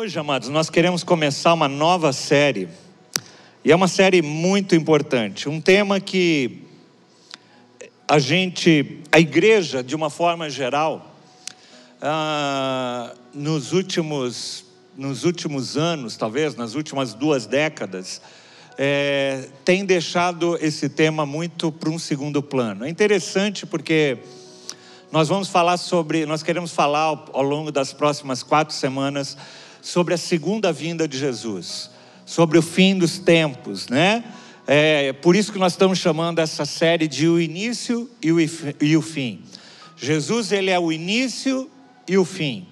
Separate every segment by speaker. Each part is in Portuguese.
Speaker 1: Hoje, amados, nós queremos começar uma nova série. E é uma série muito importante. Um tema que a gente, a igreja, de uma forma geral, ah, nos, últimos, nos últimos anos, talvez, nas últimas duas décadas, é, tem deixado esse tema muito para um segundo plano. É interessante porque nós vamos falar sobre, nós queremos falar ao, ao longo das próximas quatro semanas sobre a segunda vinda de Jesus, sobre o fim dos tempos, né? É por isso que nós estamos chamando essa série de o início e o, fim. Jesus, ele é o início e o fim.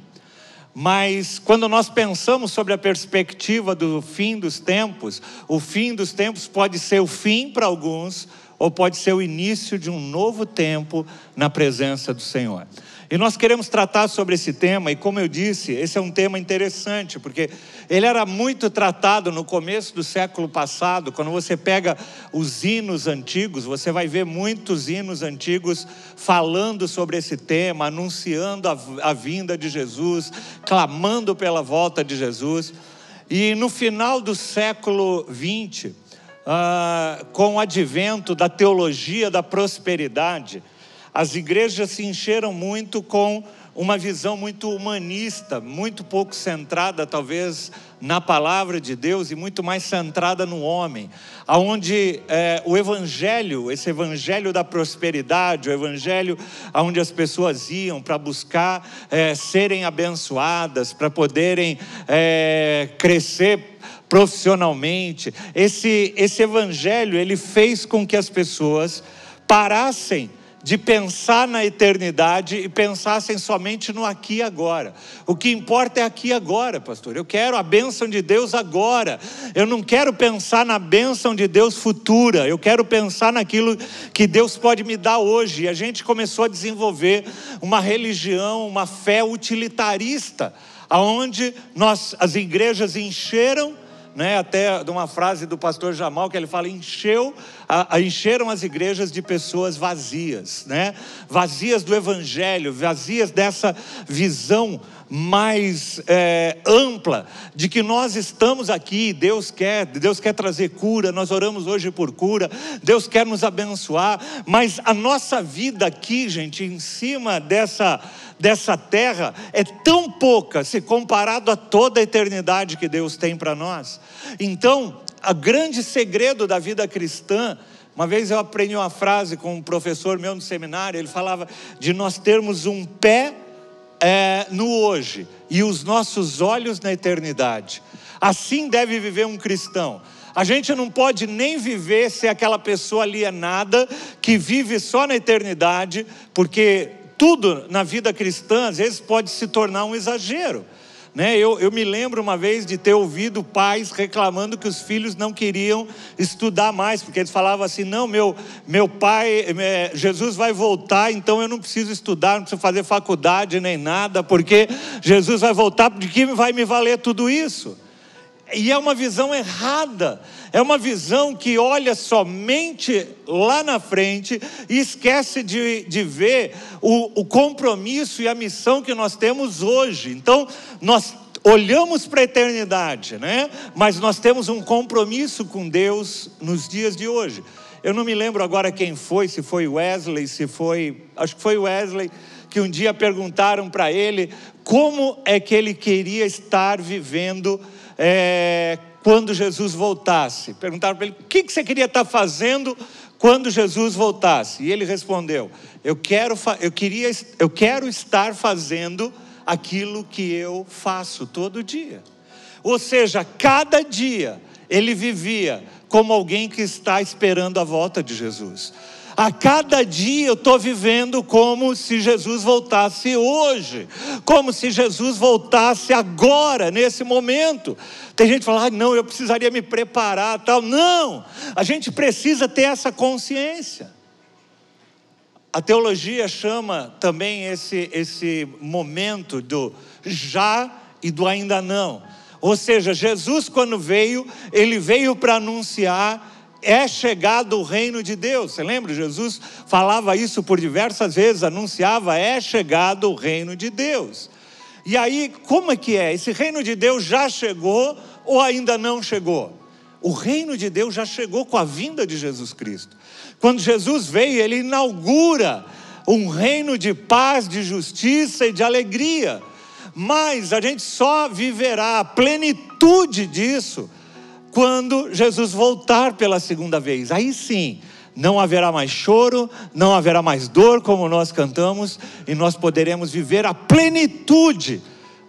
Speaker 1: Mas quando nós pensamos sobre a perspectiva do fim dos tempos, o fim dos tempos pode ser o fim para alguns, ou pode ser o início de um novo tempo na presença do Senhor. E nós queremos tratar sobre esse tema, e como eu disse, esse é um tema interessante, porque ele era muito tratado no começo do século passado. Quando você pega os hinos antigos, você vai ver muitos hinos antigos falando sobre esse tema, anunciando a, a vinda de Jesus, clamando pela volta de Jesus. E no final do século XX, ah, com o advento da teologia da prosperidade, as igrejas se encheram muito com uma visão muito humanista, muito pouco centrada, talvez, na palavra de Deus e muito mais centrada no homem, aonde é, o evangelho, esse evangelho da prosperidade, o evangelho aonde as pessoas iam para buscar é, serem abençoadas, para poderem é, crescer profissionalmente, esse esse evangelho ele fez com que as pessoas parassem de pensar na eternidade e pensassem somente no aqui e agora. O que importa é aqui e agora, pastor. Eu quero a bênção de Deus agora. Eu não quero pensar na bênção de Deus futura. Eu quero pensar naquilo que Deus pode me dar hoje. E a gente começou a desenvolver uma religião, uma fé utilitarista, aonde nós as igrejas encheram né, até de uma frase do pastor Jamal que ele fala: encheu, a, a, encheram as igrejas de pessoas vazias, né, vazias do evangelho, vazias dessa visão mais é, ampla de que nós estamos aqui, Deus quer, Deus quer trazer cura, nós oramos hoje por cura, Deus quer nos abençoar, mas a nossa vida aqui, gente, em cima dessa dessa terra é tão pouca se comparado a toda a eternidade que Deus tem para nós. Então, o grande segredo da vida cristã uma vez eu aprendi uma frase com um professor meu no seminário, ele falava de nós termos um pé é, no hoje e os nossos olhos na eternidade. Assim deve viver um cristão. A gente não pode nem viver ser aquela pessoa alienada que vive só na eternidade, porque tudo na vida cristã às vezes pode se tornar um exagero. Né? Eu, eu me lembro uma vez de ter ouvido pais reclamando que os filhos não queriam estudar mais, porque eles falavam assim: não, meu, meu pai, é, Jesus vai voltar, então eu não preciso estudar, não preciso fazer faculdade nem nada, porque Jesus vai voltar, de que vai me valer tudo isso? E é uma visão errada, é uma visão que olha somente lá na frente e esquece de, de ver o, o compromisso e a missão que nós temos hoje. Então, nós olhamos para a eternidade, né? Mas nós temos um compromisso com Deus nos dias de hoje. Eu não me lembro agora quem foi, se foi Wesley, se foi, acho que foi Wesley, que um dia perguntaram para ele como é que ele queria estar vivendo é, quando Jesus voltasse. Perguntaram para ele: o que, que você queria estar fazendo quando Jesus voltasse? E ele respondeu: eu quero, eu, queria, eu quero estar fazendo aquilo que eu faço todo dia. Ou seja, cada dia ele vivia como alguém que está esperando a volta de Jesus. A cada dia eu estou vivendo como se Jesus voltasse hoje, como se Jesus voltasse agora, nesse momento. Tem gente que fala, ah, não, eu precisaria me preparar, tal. Não, a gente precisa ter essa consciência. A teologia chama também esse, esse momento do já e do ainda não. Ou seja, Jesus, quando veio, ele veio para anunciar é chegado o reino de Deus. Você lembra? Jesus falava isso por diversas vezes, anunciava: é chegado o reino de Deus. E aí, como é que é? Esse reino de Deus já chegou ou ainda não chegou? O reino de Deus já chegou com a vinda de Jesus Cristo. Quando Jesus veio, ele inaugura um reino de paz, de justiça e de alegria. Mas a gente só viverá a plenitude disso quando Jesus voltar pela segunda vez. Aí sim, não haverá mais choro, não haverá mais dor, como nós cantamos, e nós poderemos viver a plenitude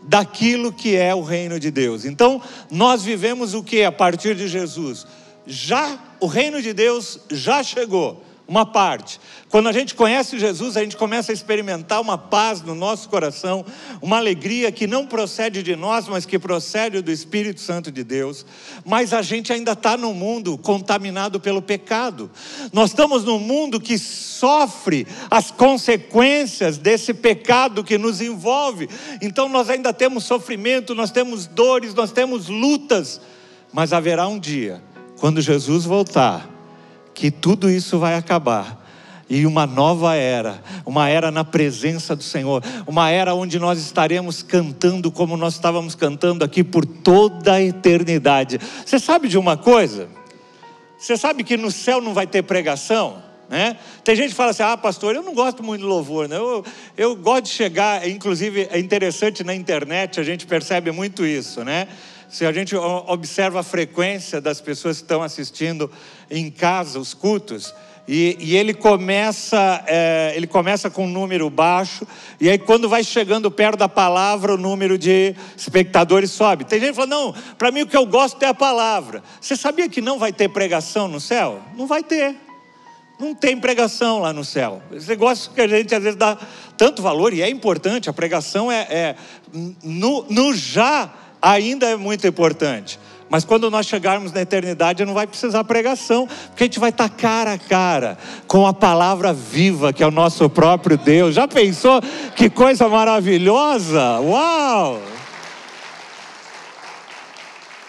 Speaker 1: daquilo que é o reino de Deus. Então, nós vivemos o que a partir de Jesus? Já o reino de Deus já chegou uma parte. Quando a gente conhece Jesus, a gente começa a experimentar uma paz no nosso coração, uma alegria que não procede de nós, mas que procede do Espírito Santo de Deus. Mas a gente ainda está num mundo contaminado pelo pecado. Nós estamos num mundo que sofre as consequências desse pecado que nos envolve. Então nós ainda temos sofrimento, nós temos dores, nós temos lutas. Mas haverá um dia, quando Jesus voltar que tudo isso vai acabar e uma nova era, uma era na presença do Senhor, uma era onde nós estaremos cantando como nós estávamos cantando aqui por toda a eternidade. Você sabe de uma coisa? Você sabe que no céu não vai ter pregação? Né? Tem gente que fala assim: ah, pastor, eu não gosto muito de louvor, né? eu, eu gosto de chegar, inclusive é interessante na internet, a gente percebe muito isso, né? Se a gente observa a frequência das pessoas que estão assistindo em casa os cultos, e, e ele começa é, ele começa com um número baixo e aí quando vai chegando perto da palavra o número de espectadores sobe. Tem gente que fala não, para mim o que eu gosto é a palavra. Você sabia que não vai ter pregação no céu? Não vai ter. Não tem pregação lá no céu. Esse negócio que a gente às vezes dá tanto valor e é importante. A pregação é, é no, no já ainda é muito importante. Mas quando nós chegarmos na eternidade, não vai precisar pregação, porque a gente vai estar cara a cara com a palavra viva, que é o nosso próprio Deus. Já pensou que coisa maravilhosa? Uau!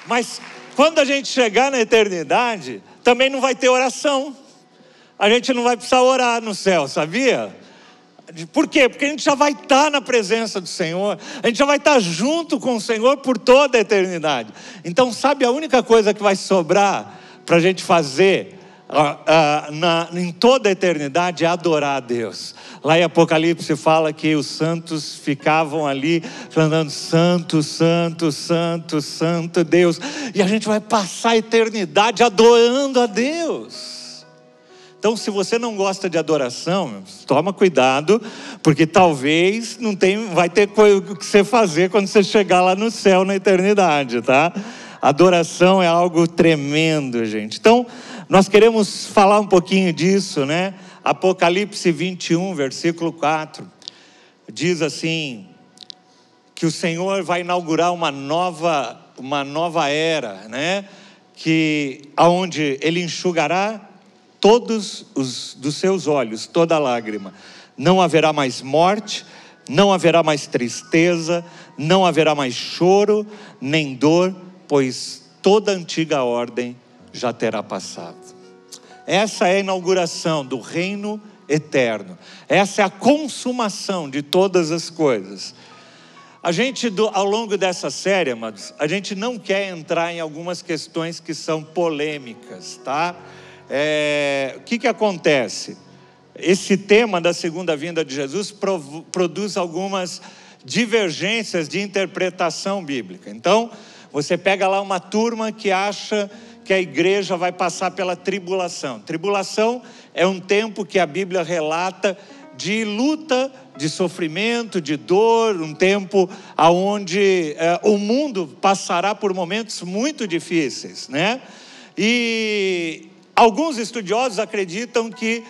Speaker 1: Mas quando a gente chegar na eternidade, também não vai ter oração. A gente não vai precisar orar no céu, sabia? Por quê? Porque a gente já vai estar na presença do Senhor, a gente já vai estar junto com o Senhor por toda a eternidade. Então, sabe a única coisa que vai sobrar para a gente fazer uh, uh, na, em toda a eternidade é adorar a Deus. Lá em Apocalipse fala que os santos ficavam ali clamando: Santo, Santo, Santo, Santo Deus, e a gente vai passar a eternidade adorando a Deus. Então, se você não gosta de adoração, toma cuidado, porque talvez não tem, vai ter o que você fazer quando você chegar lá no céu na eternidade, tá? Adoração é algo tremendo, gente. Então, nós queremos falar um pouquinho disso, né? Apocalipse 21, versículo 4, diz assim: que o Senhor vai inaugurar uma nova, uma nova era, né? Que aonde ele enxugará todos os dos seus olhos toda lágrima. Não haverá mais morte, não haverá mais tristeza, não haverá mais choro, nem dor, pois toda antiga ordem já terá passado. Essa é a inauguração do reino eterno. Essa é a consumação de todas as coisas. A gente, ao longo dessa série, amados, a gente não quer entrar em algumas questões que são polêmicas, tá? É, o que, que acontece? Esse tema da segunda vinda de Jesus produz algumas divergências de interpretação bíblica. Então, você pega lá uma turma que acha que a igreja vai passar pela tribulação. Tribulação é um tempo que a Bíblia relata de luta, de sofrimento, de dor, um tempo aonde é, o mundo passará por momentos muito difíceis, né? E Alguns estudiosos acreditam que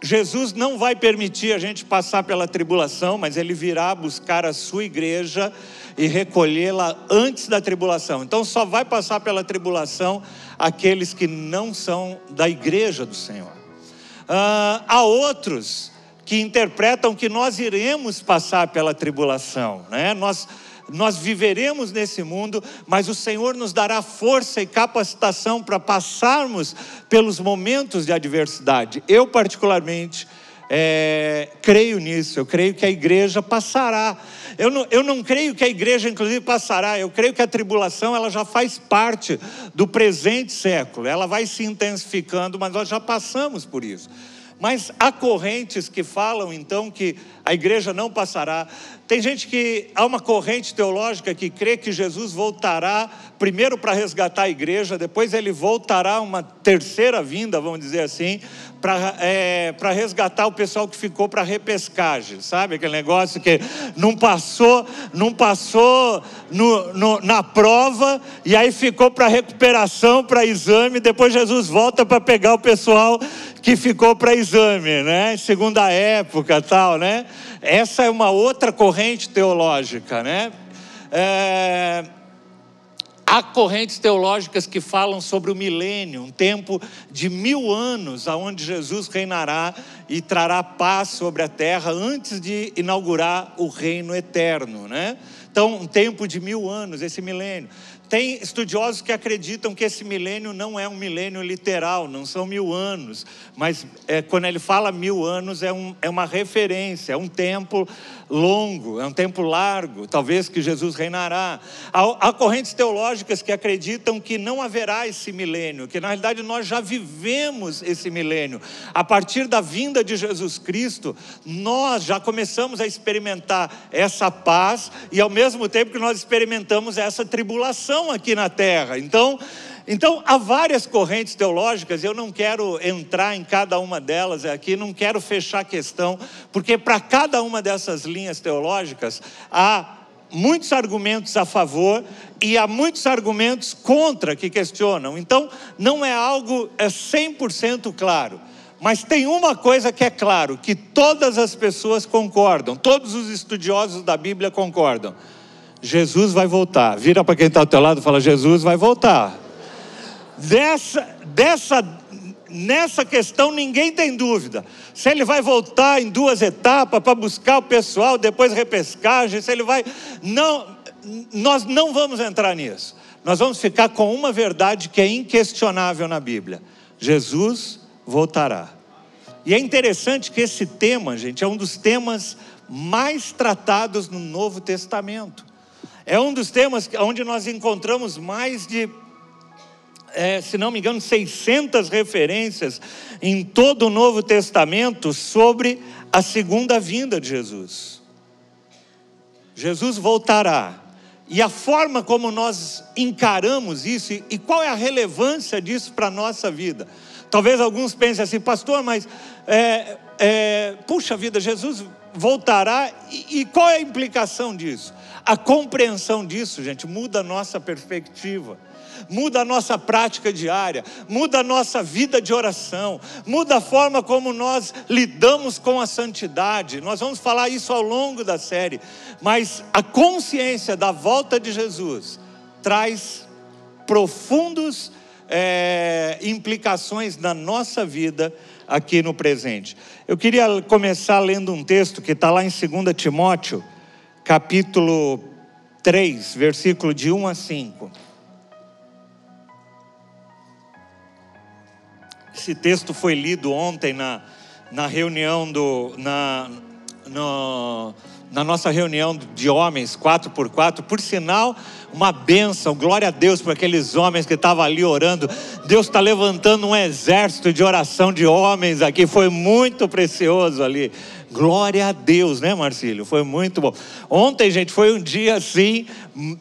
Speaker 1: Jesus não vai permitir a gente passar pela tribulação, mas ele virá buscar a sua igreja e recolhê-la antes da tribulação. Então só vai passar pela tribulação aqueles que não são da igreja do Senhor. Uh, há outros que interpretam que nós iremos passar pela tribulação, né? Nós nós viveremos nesse mundo, mas o Senhor nos dará força e capacitação para passarmos pelos momentos de adversidade. Eu, particularmente, é, creio nisso, eu creio que a igreja passará. Eu não, eu não creio que a igreja, inclusive, passará. Eu creio que a tribulação ela já faz parte do presente século. Ela vai se intensificando, mas nós já passamos por isso. Mas há correntes que falam então que a igreja não passará. Tem gente que há uma corrente teológica que crê que Jesus voltará primeiro para resgatar a igreja, depois ele voltará uma terceira vinda, vamos dizer assim, para é, resgatar o pessoal que ficou para repescagem, sabe? Aquele negócio que não passou, não passou no, no, na prova e aí ficou para recuperação, para exame, depois Jesus volta para pegar o pessoal que ficou para exame, né? Segunda época, tal, né? Essa é uma outra corrente teológica, né? É... Há correntes teológicas que falam sobre o milênio, um tempo de mil anos, aonde Jesus reinará e trará paz sobre a terra antes de inaugurar o reino eterno, né? Então, um tempo de mil anos, esse milênio. Tem estudiosos que acreditam que esse milênio não é um milênio literal, não são mil anos, mas é, quando ele fala mil anos é, um, é uma referência, é um tempo longo, é um tempo largo, talvez que Jesus reinará. Há, há correntes teológicas que acreditam que não haverá esse milênio, que na realidade nós já vivemos esse milênio. A partir da vinda de Jesus Cristo, nós já começamos a experimentar essa paz e ao mesmo tempo que nós experimentamos essa tribulação aqui na terra. Então, então, há várias correntes teológicas, eu não quero entrar em cada uma delas aqui, não quero fechar a questão, porque para cada uma dessas linhas teológicas há muitos argumentos a favor e há muitos argumentos contra que questionam. Então, não é algo é 100% claro. Mas tem uma coisa que é claro, que todas as pessoas concordam, todos os estudiosos da Bíblia concordam. Jesus vai voltar. Vira para quem está ao teu lado e fala: Jesus vai voltar. Dessa, dessa, nessa questão ninguém tem dúvida. Se ele vai voltar em duas etapas para buscar o pessoal, depois repescagem, se ele vai. Não, nós não vamos entrar nisso. Nós vamos ficar com uma verdade que é inquestionável na Bíblia: Jesus voltará. E é interessante que esse tema, gente, é um dos temas mais tratados no Novo Testamento. É um dos temas onde nós encontramos mais de é, se não me engano, 600 referências em todo o Novo Testamento sobre a segunda vinda de Jesus. Jesus voltará. E a forma como nós encaramos isso e, qual é a relevância disso para a nossa vida. Talvez alguns pensem assim, pastor, mas é, é, puxa vida, Jesus voltará e, e qual é a implicação disso? A compreensão disso, gente, muda a nossa perspectiva muda a nossa prática diária, muda a nossa vida de oração, muda a forma como nós lidamos com a santidade. Nós vamos falar isso ao longo da série, mas a consciência da volta de Jesus traz profundos é, implicações na nossa vida aqui no presente. Eu queria começar lendo um texto que está lá em 2 Timóteo, capítulo 3, versículo de 1 a 5. Esse texto foi lido ontem na, na reunião do. Na, no, na nossa reunião de homens, quatro por quatro, por sinal, uma bênção, glória a Deus por aqueles homens que estavam ali orando. Deus está levantando um exército de oração de homens aqui, foi muito precioso ali. Glória a Deus, né, Marcílio? Foi muito bom. Ontem, gente, foi um dia assim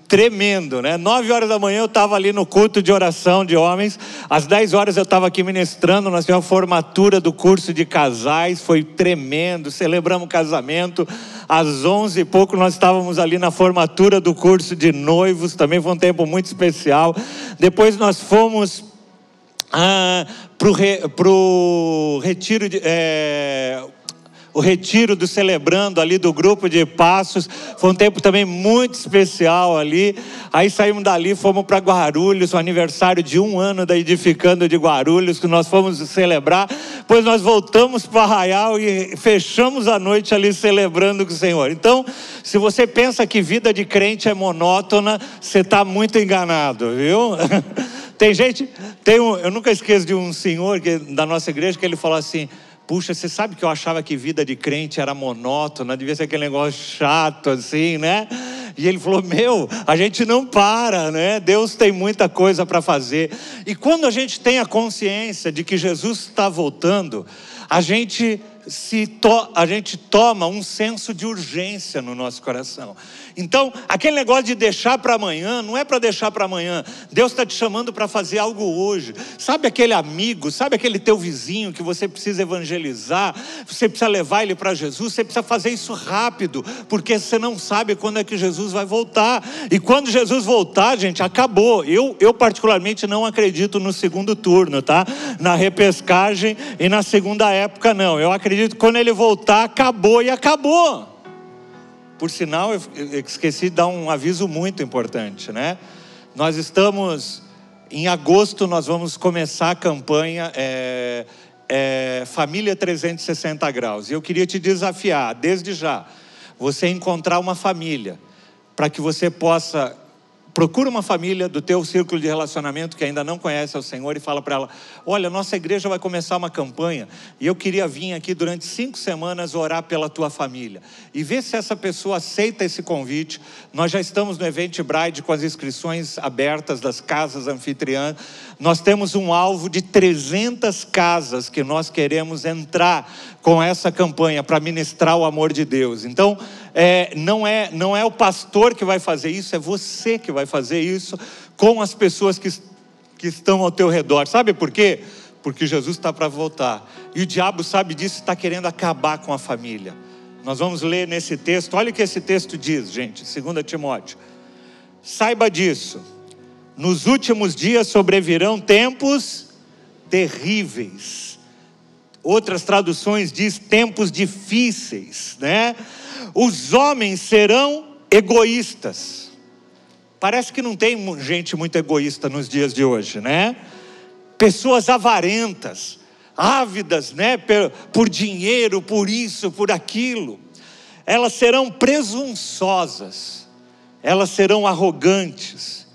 Speaker 1: tremendo, né? Nove horas da manhã eu estava ali no culto de oração de homens. Às dez horas eu estava aqui ministrando. Nós tivemos a formatura do curso de casais, foi tremendo. Celebramos o casamento. Às onze e pouco nós estávamos ali na formatura do curso de noivos. Também foi um tempo muito especial. Depois nós fomos ah, para o re, retiro de. É, o retiro do celebrando ali do grupo de passos. Foi um tempo também muito especial ali. Aí saímos dali, fomos para Guarulhos, o aniversário de um ano da Edificando de Guarulhos, que nós fomos celebrar. Depois nós voltamos para Arraial e fechamos a noite ali celebrando com o Senhor. Então, se você pensa que vida de crente é monótona, você está muito enganado, viu? Tem gente, tem um, eu nunca esqueço de um senhor que, da nossa igreja que ele falou assim: Puxa, você sabe que eu achava que vida de crente era monótona, devia ser aquele negócio chato assim, né? E ele falou: Meu, a gente não para, né? Deus tem muita coisa para fazer. E quando a gente tem a consciência de que Jesus está voltando, a gente se to, a gente toma um senso de urgência no nosso coração. Então, aquele negócio de deixar para amanhã, não é para deixar para amanhã. Deus está te chamando para fazer algo hoje. Sabe aquele amigo, sabe aquele teu vizinho que você precisa evangelizar, você precisa levar ele para Jesus, você precisa fazer isso rápido, porque você não sabe quando é que Jesus vai voltar. E quando Jesus voltar, gente, acabou. Eu, eu particularmente não acredito no segundo turno, tá? Na repescagem e na segunda época, não. Eu acredito que quando ele voltar, acabou e acabou. Por sinal, eu esqueci de dar um aviso muito importante, né? Nós estamos, em agosto, nós vamos começar a campanha é, é, Família 360 Graus. E eu queria te desafiar, desde já, você encontrar uma família, para que você possa Procura uma família do teu círculo de relacionamento que ainda não conhece o Senhor e fala para ela: Olha, nossa igreja vai começar uma campanha e eu queria vir aqui durante cinco semanas orar pela tua família e ver se essa pessoa aceita esse convite. Nós já estamos no Event Bride com as inscrições abertas das casas anfitriãs. Nós temos um alvo de 300 casas que nós queremos entrar com essa campanha para ministrar o amor de Deus. Então, é, não, é, não é o pastor que vai fazer isso, é você que vai fazer isso com as pessoas que, que estão ao teu redor. Sabe por quê? Porque Jesus está para voltar. E o diabo sabe disso e está querendo acabar com a família. Nós vamos ler nesse texto, olha o que esse texto diz, gente, 2 Timóteo. Saiba disso, nos últimos dias sobrevirão tempos terríveis. Outras traduções diz tempos difíceis, né? os homens serão egoístas. Parece que não tem gente muito egoísta nos dias de hoje, né? Pessoas avarentas, ávidas, né, por dinheiro, por isso, por aquilo. Elas serão presunçosas, elas serão arrogantes,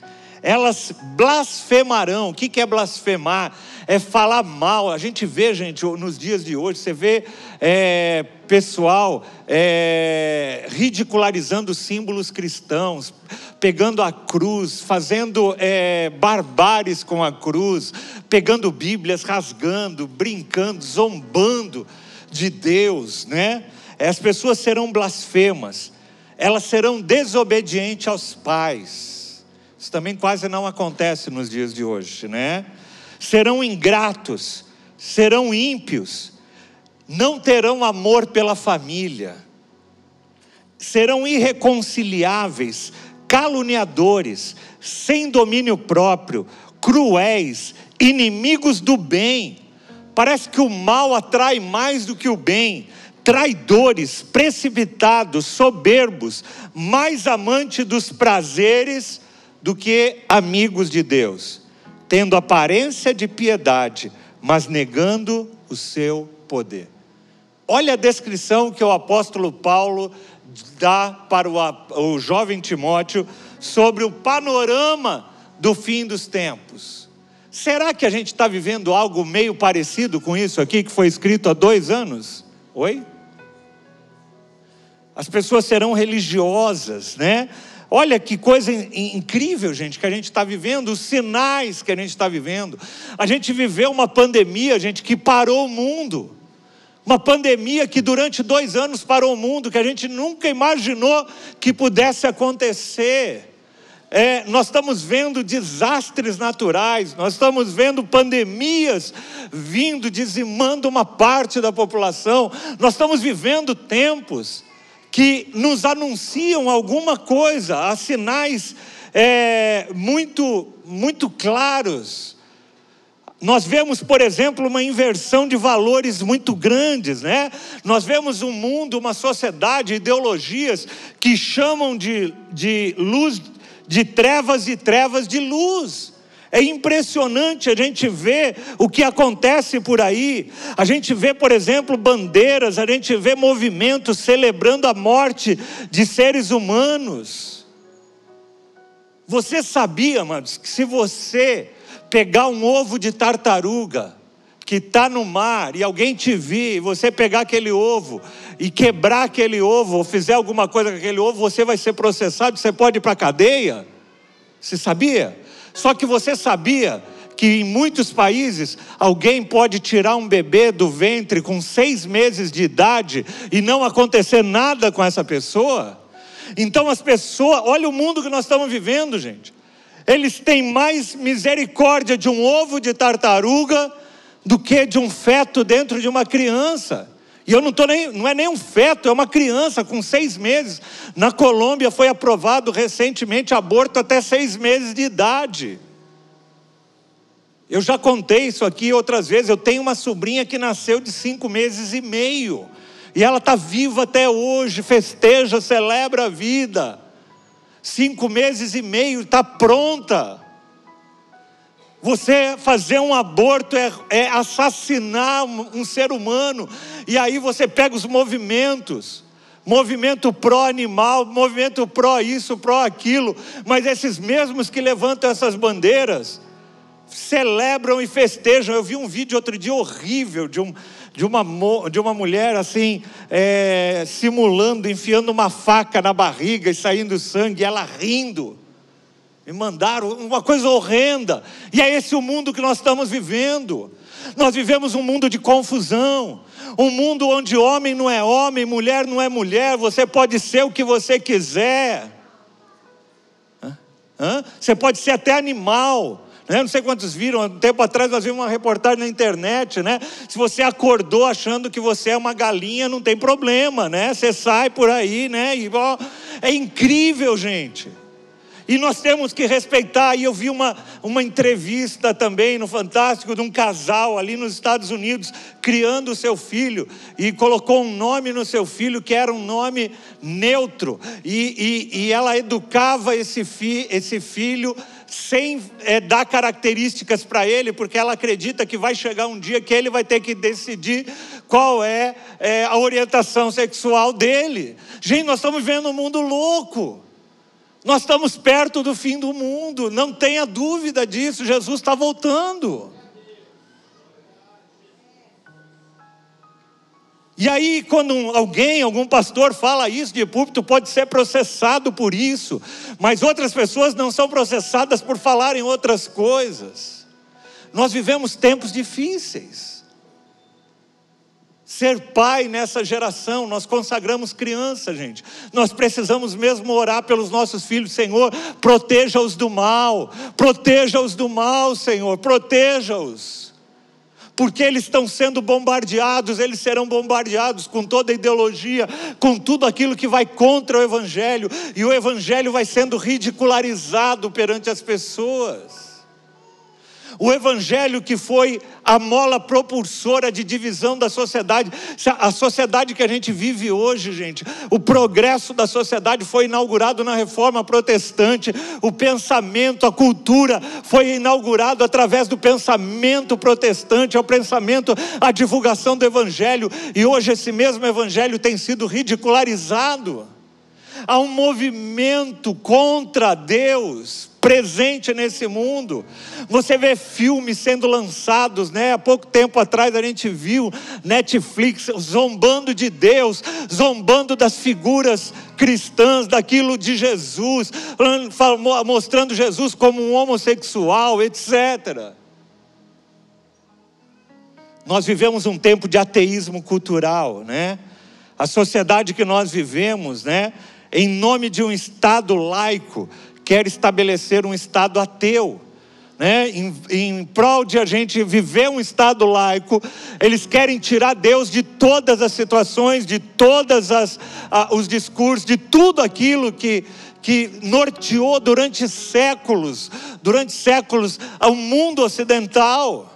Speaker 1: elas blasfemarão. O que é blasfemar? É falar mal. A gente vê, gente, nos dias de hoje, você vê é, pessoal é, ridicularizando símbolos cristãos, pegando a cruz, fazendo é, barbares com a cruz, pegando Bíblias, rasgando, brincando, zombando de Deus, né? As pessoas serão blasfemas, elas serão desobedientes aos pais. Isso também quase não acontece nos dias de hoje, né? Serão ingratos, serão ímpios, não terão amor pela família, serão irreconciliáveis, caluniadores, sem domínio próprio, cruéis, inimigos do bem. Parece que o mal atrai mais do que o bem. Traidores, precipitados, soberbos, mais amante dos prazeres do que amigos de Deus tendo aparência de piedade, mas negando o seu poder. Olha a descrição que o apóstolo Paulo dá para o, o jovem Timóteo sobre o panorama do fim dos tempos. Será que a gente está vivendo algo meio parecido com isso aqui que foi escrito há dois anos? Oi? As pessoas serão religiosas, né? Olha que coisa incrível, gente, que a gente está vivendo, os sinais que a gente está vivendo. A gente viveu uma pandemia, gente, que parou o mundo. Uma pandemia que durante dois anos parou o mundo, que a gente nunca imaginou que pudesse acontecer. É, nós estamos vendo desastres naturais, nós estamos vendo pandemias vindo, dizimando uma parte da população, nós estamos vivendo tempos que nos anunciam alguma coisa, há sinais é, muito, muito claros. Nós vemos, por exemplo, uma inversão de valores muito grandes, né? Nós vemos um mundo, uma sociedade, ideologias que chamam de, de luz de trevas e trevas de luz. É impressionante a gente ver o que acontece por aí. A gente vê, por exemplo, bandeiras, a gente vê movimentos celebrando a morte de seres humanos. Você sabia, amados, que se você pegar um ovo de tartaruga, que está no mar e alguém te vir, você pegar aquele ovo e quebrar aquele ovo, ou fizer alguma coisa com aquele ovo, você vai ser processado, você pode ir para a cadeia. Você sabia? Só que você sabia que em muitos países alguém pode tirar um bebê do ventre com seis meses de idade e não acontecer nada com essa pessoa? Então as pessoas, olha o mundo que nós estamos vivendo, gente. Eles têm mais misericórdia de um ovo de tartaruga do que de um feto dentro de uma criança. E eu não estou nem, não é nem um feto, é uma criança com seis meses. Na Colômbia foi aprovado recentemente aborto até seis meses de idade. Eu já contei isso aqui outras vezes. Eu tenho uma sobrinha que nasceu de cinco meses e meio. E ela está viva até hoje, festeja, celebra a vida. Cinco meses e meio, está pronta. Você fazer um aborto é, é assassinar um, ser humano. E aí você pega os movimentos movimento pró-animal, movimento pró-isso, pró-aquilo, mas esses mesmos que levantam essas bandeiras celebram e festejam. Eu vi um vídeo outro dia horrível de, um, de, uma, de uma mulher assim, é, simulando, enfiando uma faca na barriga e saindo sangue, e ela rindo. Me mandaram uma coisa horrenda. E é esse o mundo que nós estamos vivendo. Nós vivemos um mundo de confusão, um mundo onde homem não é homem, mulher não é mulher, você pode ser o que você quiser. Você pode ser até animal. Né? Não sei quantos viram, um tempo atrás nós vimos uma reportagem na internet, né? Se você acordou achando que você é uma galinha, não tem problema, né? Você sai por aí, né? E, é incrível, gente. E nós temos que respeitar. E eu vi uma, uma entrevista também no Fantástico de um casal ali nos Estados Unidos, criando o seu filho, e colocou um nome no seu filho que era um nome neutro. E, e, e ela educava esse, fi, esse filho sem é, dar características para ele, porque ela acredita que vai chegar um dia que ele vai ter que decidir qual é, é a orientação sexual dele. Gente, nós estamos vivendo um mundo louco. Nós estamos perto do fim do mundo, não tenha dúvida disso, Jesus está voltando. E aí, quando alguém, algum pastor fala isso de púlpito, pode ser processado por isso, mas outras pessoas não são processadas por falarem outras coisas. Nós vivemos tempos difíceis ser pai nessa geração, nós consagramos criança, gente. Nós precisamos mesmo orar pelos nossos filhos, Senhor, proteja-os do mal, proteja-os do mal, Senhor, proteja-os. Porque eles estão sendo bombardeados, eles serão bombardeados com toda ideologia, com tudo aquilo que vai contra o Evangelho, e o Evangelho vai sendo ridicularizado perante as pessoas. O evangelho que foi a mola propulsora de divisão da sociedade. A sociedade que a gente vive hoje, gente, o progresso da sociedade foi inaugurado na reforma protestante. O pensamento, a cultura foi inaugurado através do pensamento protestante, é o pensamento, a divulgação do evangelho. E hoje esse mesmo evangelho tem sido ridicularizado. Há um movimento contra Deus presente nesse mundo. Você vê filmes sendo lançados, né? Há pouco tempo atrás a gente viu Netflix zombando de Deus, zombando das figuras cristãs, daquilo de Jesus, mostrando Jesus como um homossexual, etc. Nós vivemos um tempo de ateísmo cultural, né? A sociedade que nós vivemos, né? Em nome de um Estado laico, quer estabelecer um Estado ateu. Né? Em, em prol de a gente viver um Estado laico, eles querem tirar Deus de todas as situações, de todos os discursos, de tudo aquilo que, que norteou durante séculos, durante séculos, o mundo ocidental.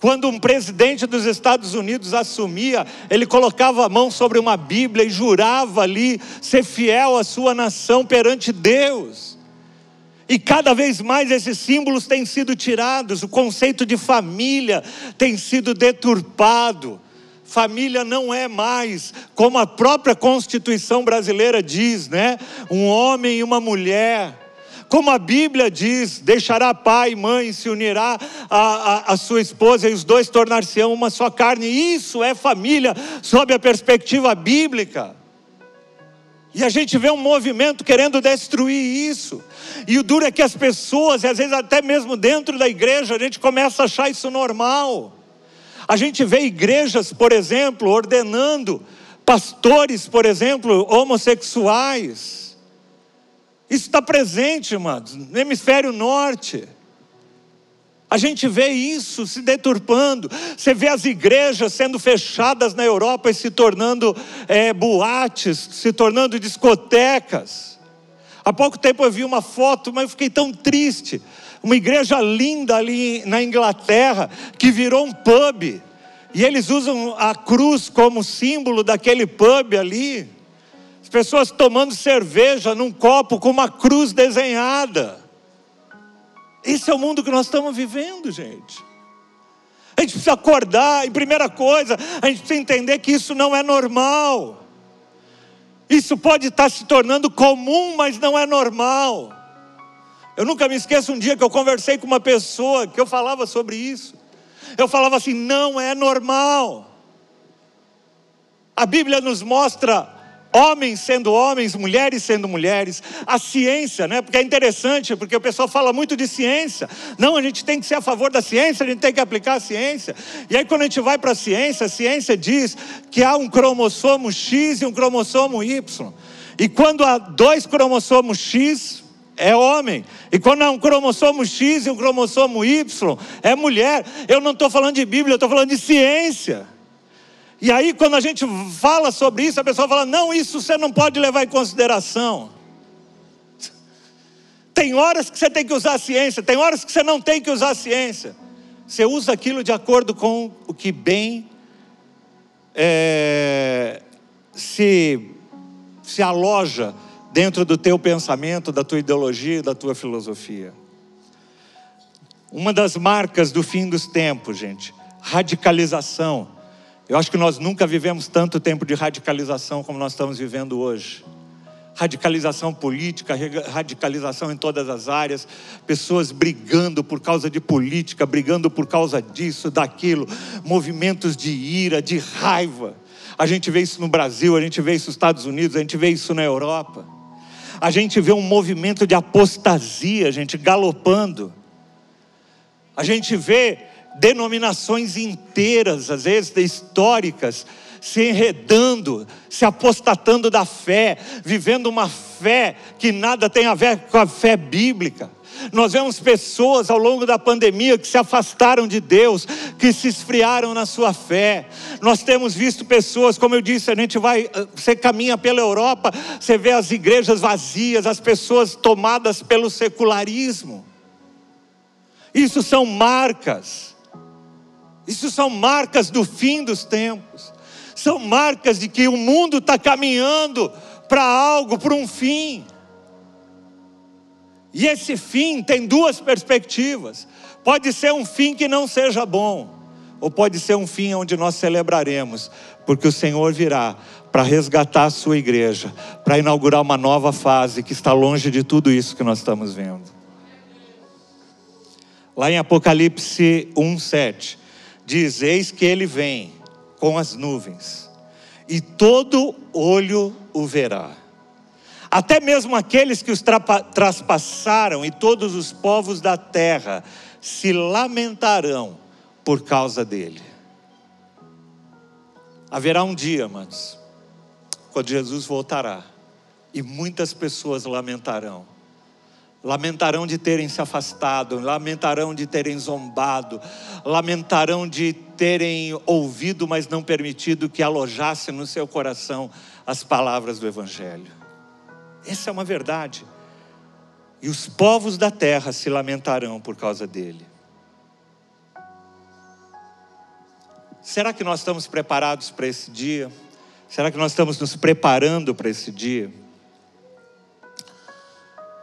Speaker 1: Quando um presidente dos Estados Unidos assumia, ele colocava a mão sobre uma Bíblia e jurava ali ser fiel à sua nação perante Deus. E cada vez mais esses símbolos têm sido tirados, o conceito de família tem sido deturpado. Família não é mais, como a própria Constituição brasileira diz, né? Um homem e uma mulher Como a Bíblia diz: deixará pai e mãe, se unirá a, a, a sua esposa e os dois tornar-se-ão uma só carne. Isso é família sob a perspectiva bíblica. E a gente vê um movimento querendo destruir isso. E o duro é que as pessoas, e às vezes até mesmo dentro da igreja, a gente começa a achar isso normal. A gente vê igrejas, por exemplo, ordenando pastores, por exemplo, homossexuais. Isso está presente, irmãos, no hemisfério norte. A gente vê isso se deturpando. Você vê as igrejas sendo fechadas na Europa e se tornando é, boates, se tornando discotecas. Há pouco tempo eu vi uma foto, mas eu fiquei tão triste. Uma igreja linda ali na Inglaterra que virou um pub. E eles usam a cruz como símbolo daquele pub ali. As pessoas tomando cerveja num copo com uma cruz desenhada. Esse é o mundo que nós estamos vivendo, gente. A gente precisa acordar, e primeira coisa, a gente precisa entender que isso não é normal. Isso pode estar se tornando comum, mas não é normal. Eu nunca me esqueço um dia que eu conversei com uma pessoa que eu falava sobre isso. Eu falava assim: não é normal. A Bíblia nos mostra homens sendo homens, mulheres sendo mulheres, a ciência, né? Porque é interessante, porque o pessoal fala muito de ciência. Não, a gente tem que ser a favor da ciência, a gente tem que aplicar a ciência. E aí quando a gente vai para a ciência, a ciência diz que há um cromossomo X e um cromossomo Y. E quando há dois cromossomos X, é homem. E quando há um cromossomo X e um cromossomo Y, é mulher. Eu não estou falando de Bíblia, eu estou falando de ciência. E aí, quando a gente fala sobre isso, a pessoa fala: não, isso você não pode levar em consideração. Tem horas que você tem que usar a ciência, tem horas que você não tem que usar a ciência. Você usa aquilo de acordo com o que bem é, se, se aloja dentro do teu pensamento, da tua ideologia, da tua filosofia. Uma das marcas do fim dos tempos, gente, radicalização eu acho que nós nunca vivemos tanto tempo de radicalização como nós estamos vivendo hoje. Radicalização política, radicalização em todas as áreas, pessoas brigando por causa de política, brigando por causa disso, daquilo, movimentos de ira, de raiva. A gente vê isso no Brasil, a gente vê isso nos Estados Unidos, a gente vê isso na Europa. A gente vê um movimento de apostasia, gente galopando. A gente vê denominações inteiras, às vezes históricas, se enredando, se apostatando da fé, vivendo uma fé que nada tem a ver com a fé bíblica. Nós vemos pessoas ao longo da pandemia que se afastaram de Deus, que se esfriaram na sua fé. Nós temos visto pessoas, como eu disse, a gente vai, você caminha pela Europa, você vê as igrejas vazias, as pessoas tomadas pelo secularismo. Isso são marcas isso são marcas do fim dos tempos. São marcas de que o mundo está caminhando para algo, para um fim. E esse fim tem duas perspectivas. Pode ser um fim que não seja bom, ou pode ser um fim onde nós celebraremos, porque o Senhor virá para resgatar a sua igreja, para inaugurar uma nova fase que está longe de tudo isso que nós estamos vendo. Lá em Apocalipse 1:7, diz: Eis que ele vem com as nuvens, e todo olho o verá. Até mesmo aqueles que os traspassaram, e todos os povos da terra se lamentarão por causa dele. Haverá um dia, amados, quando Jesus voltará, e muitas pessoas lamentarão lamentarão de terem se afastado, lamentarão de terem zombado, lamentarão de terem ouvido, mas não permitido que alojasse no seu coração as palavras do Evangelho. Essa é uma verdade. E os povos da terra se lamentarão por causa dele. Será que nós estamos preparados para esse dia? Será que nós estamos nos preparando para esse dia?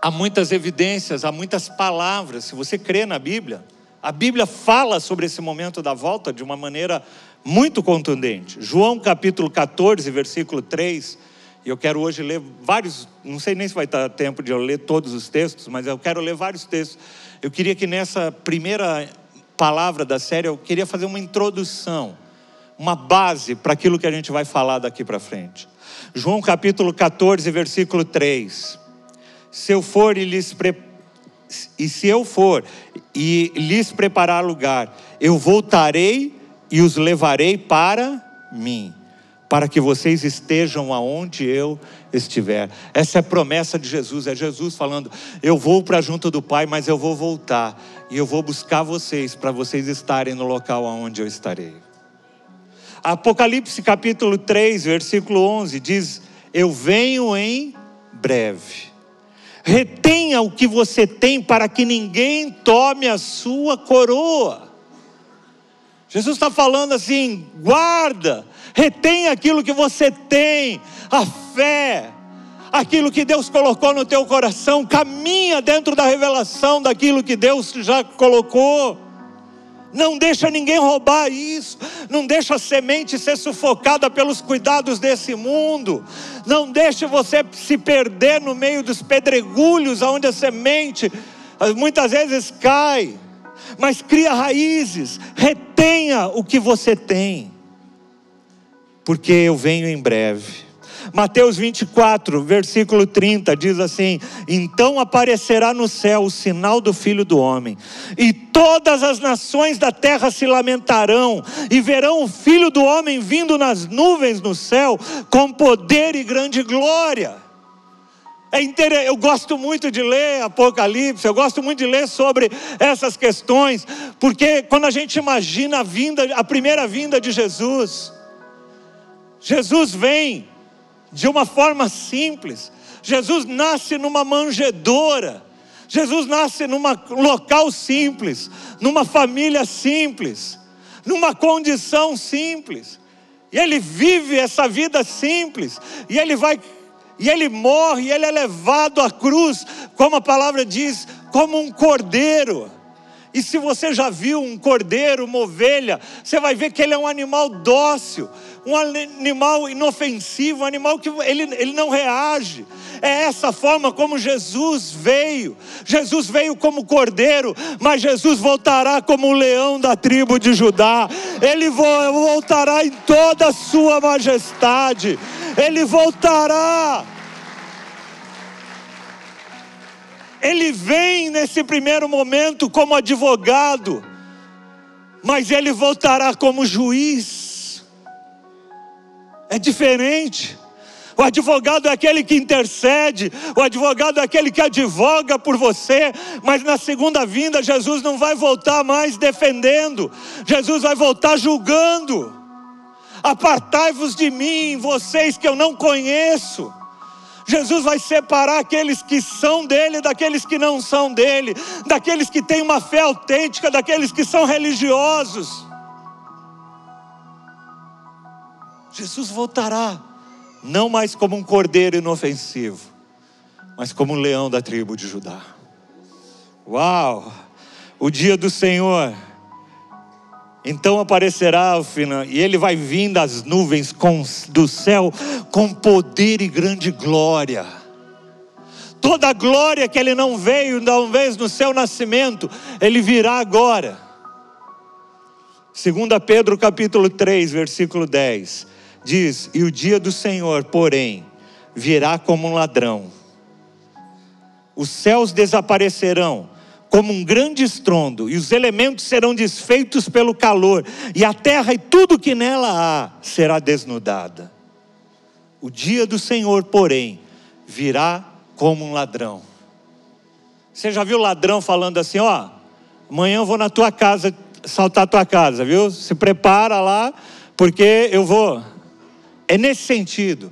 Speaker 1: Há muitas evidências, há muitas palavras. Se você crê na Bíblia, a Bíblia fala sobre esse momento da volta de uma maneira muito contundente. João capítulo 14, versículo 3, E eu quero hoje ler vários, não sei nem se vai estar tempo de eu ler todos os textos, mas eu quero ler vários textos. Eu queria que nessa primeira palavra da série, eu queria fazer uma introdução, uma base para aquilo que a gente vai falar daqui para frente. João capítulo 14, versículo 3. Se eu for e lhes pre... e se eu for e lhes preparar lugar, eu voltarei e os levarei para mim para que vocês estejam aonde eu estiver. Essa é a promessa de Jesus, é Jesus falando: Eu vou para junto do Pai, mas eu vou voltar e eu vou buscar vocês para vocês estarem no local aonde eu estarei. Apocalipse capítulo 3, versículo 11 diz: Eu venho em breve. Retenha o que você tem para que ninguém tome a sua coroa. Jesus está falando assim: guarda, retém aquilo que você tem, a fé, aquilo que Deus colocou no teu coração, caminha dentro da revelação daquilo que Deus já colocou. Não deixa ninguém roubar isso. Não deixa a semente ser sufocada pelos cuidados desse mundo. Não deixe você se perder no meio dos pedregulhos onde a semente ah, muitas vezes cai. Mas cria raízes, retenha o que você tem porque eu venho em breve. Mateus 24, versículo 30 diz assim: Então aparecerá no céu o sinal do Filho do Homem, e todas as nações da terra se lamentarão, e verão o Filho do Homem vindo nas nuvens no céu, com poder e grande glória. É inter... Eu gosto muito de ler Apocalipse, eu gosto muito de ler sobre essas questões, porque quando a gente imagina a vinda, a primeira vinda de Jesus, Jesus vem de uma forma simples. Jesus nasce numa manjedoura. Jesus nasce num local simples, numa família simples, numa condição simples. E ele vive essa vida simples. E ele vai e ele morre, e ele é levado à cruz, como a palavra diz, como um cordeiro. E se você já viu um cordeiro, uma ovelha, você vai ver que ele é um animal dócil, um animal inofensivo, um animal que ele, ele não reage. É essa forma como Jesus veio. Jesus veio como cordeiro, mas Jesus voltará como o leão da tribo de Judá. Ele voltará em toda a sua majestade. Ele voltará Ele vem nesse primeiro momento como advogado, mas ele voltará como juiz. É diferente. O advogado é aquele que intercede, o advogado é aquele que advoga por você, mas na segunda vinda Jesus não vai voltar mais defendendo, Jesus vai voltar julgando. Apartai-vos de mim, vocês que eu não conheço. Jesus vai separar aqueles que são dele daqueles que não são dele, daqueles que têm uma fé autêntica, daqueles que são religiosos. Jesus voltará, não mais como um cordeiro inofensivo, mas como um leão da tribo de Judá. Uau! O dia do Senhor então aparecerá e ele vai vir das nuvens com, do céu com poder e grande glória. Toda a glória que ele não veio uma vez no seu nascimento, ele virá agora. 2 Pedro capítulo 3, versículo 10, diz: E o dia do Senhor, porém, virá como um ladrão. Os céus desaparecerão como um grande estrondo, e os elementos serão desfeitos pelo calor, e a terra e tudo que nela há será desnudada. O dia do Senhor, porém, virá como um ladrão. Você já viu ladrão falando assim: ó, amanhã eu vou na tua casa, saltar a tua casa, viu? Se prepara lá, porque eu vou. É nesse sentido.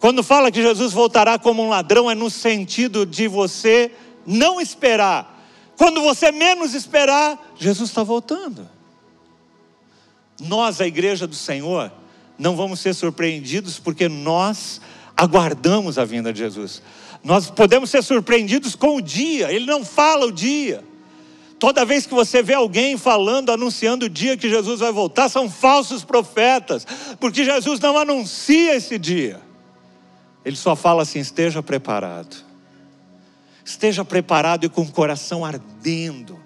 Speaker 1: Quando fala que Jesus voltará como um ladrão, é no sentido de você não esperar quando você menos esperar, Jesus está voltando. Nós, a igreja do Senhor, não vamos ser surpreendidos porque nós aguardamos a vinda de Jesus. Nós podemos ser surpreendidos com o dia, ele não fala o dia. Toda vez que você vê alguém falando, anunciando o dia que Jesus vai voltar, são falsos profetas, porque Jesus não anuncia esse dia. Ele só fala assim: esteja preparado. Esteja preparado e com o coração ardendo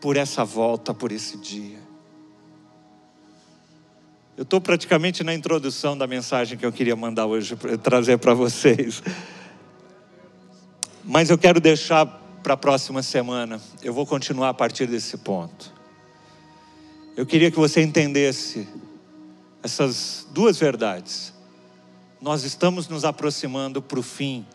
Speaker 1: por essa volta, por esse dia. Eu estou praticamente na introdução da mensagem que eu queria mandar hoje, trazer para vocês. Mas eu quero deixar para a próxima semana. Eu vou continuar a partir desse ponto. Eu queria que você entendesse essas duas verdades. Nós estamos nos aproximando para o fim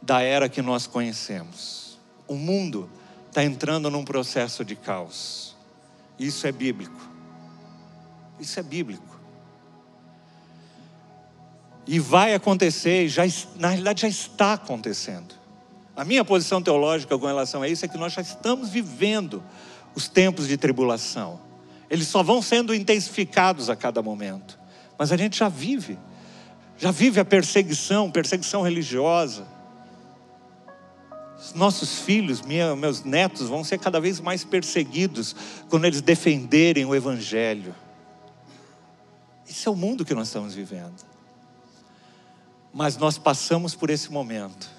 Speaker 1: da era que nós conhecemos. O mundo está entrando num processo de caos. Isso é bíblico. Isso é bíblico. E vai acontecer, já, na realidade já está acontecendo. A minha posição teológica com relação a isso é que nós já estamos vivendo os tempos de tribulação. Eles só vão sendo intensificados a cada momento. Mas a gente já vive. Já vive a perseguição, perseguição religiosa. Os nossos filhos, meus netos, vão ser cada vez mais perseguidos quando eles defenderem o Evangelho. Esse é o mundo que nós estamos vivendo. Mas nós passamos por esse momento,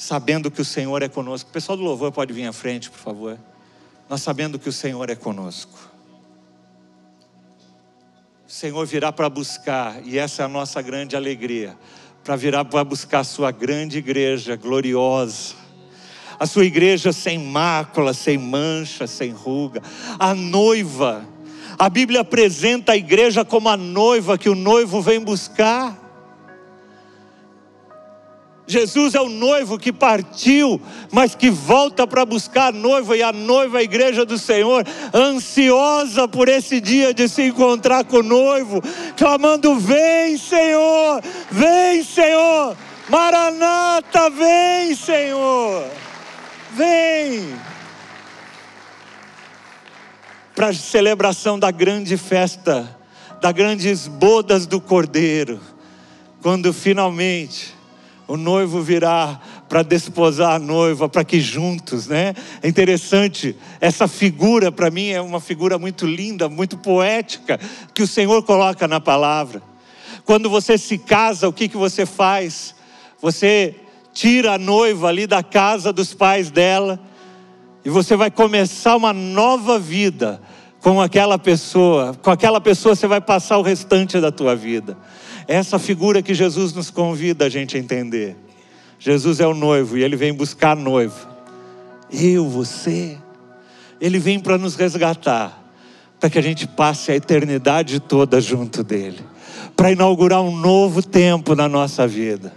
Speaker 1: sabendo que o Senhor é conosco. O pessoal do louvor pode vir à frente, por favor. Nós sabendo que o Senhor é conosco. O Senhor virá para buscar, e essa é a nossa grande alegria, para virar para buscar a sua grande igreja gloriosa. A sua igreja sem mácula, sem mancha, sem ruga. A noiva a Bíblia apresenta a igreja como a noiva que o noivo vem buscar. Jesus é o noivo que partiu, mas que volta para buscar a noiva, e a noiva, a igreja do Senhor, ansiosa por esse dia de se encontrar com o noivo, clamando: Vem, Senhor, vem, Senhor, Maranata, vem, Senhor, vem. Para a celebração da grande festa, das grandes bodas do Cordeiro, quando finalmente o noivo virá para desposar a noiva, para que juntos, né? É interessante, essa figura para mim é uma figura muito linda, muito poética, que o Senhor coloca na palavra. Quando você se casa, o que, que você faz? Você tira a noiva ali da casa dos pais dela, e você vai começar uma nova vida com aquela pessoa. Com aquela pessoa você vai passar o restante da tua vida. Essa figura que Jesus nos convida a gente a entender. Jesus é o noivo e ele vem buscar a noiva. Eu, você. Ele vem para nos resgatar, para que a gente passe a eternidade toda junto dele, para inaugurar um novo tempo na nossa vida.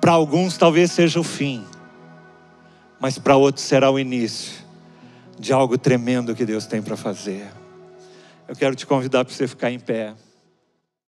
Speaker 1: Para alguns talvez seja o fim mas para outros será o início de algo tremendo que Deus tem para fazer. Eu quero te convidar para você ficar em pé.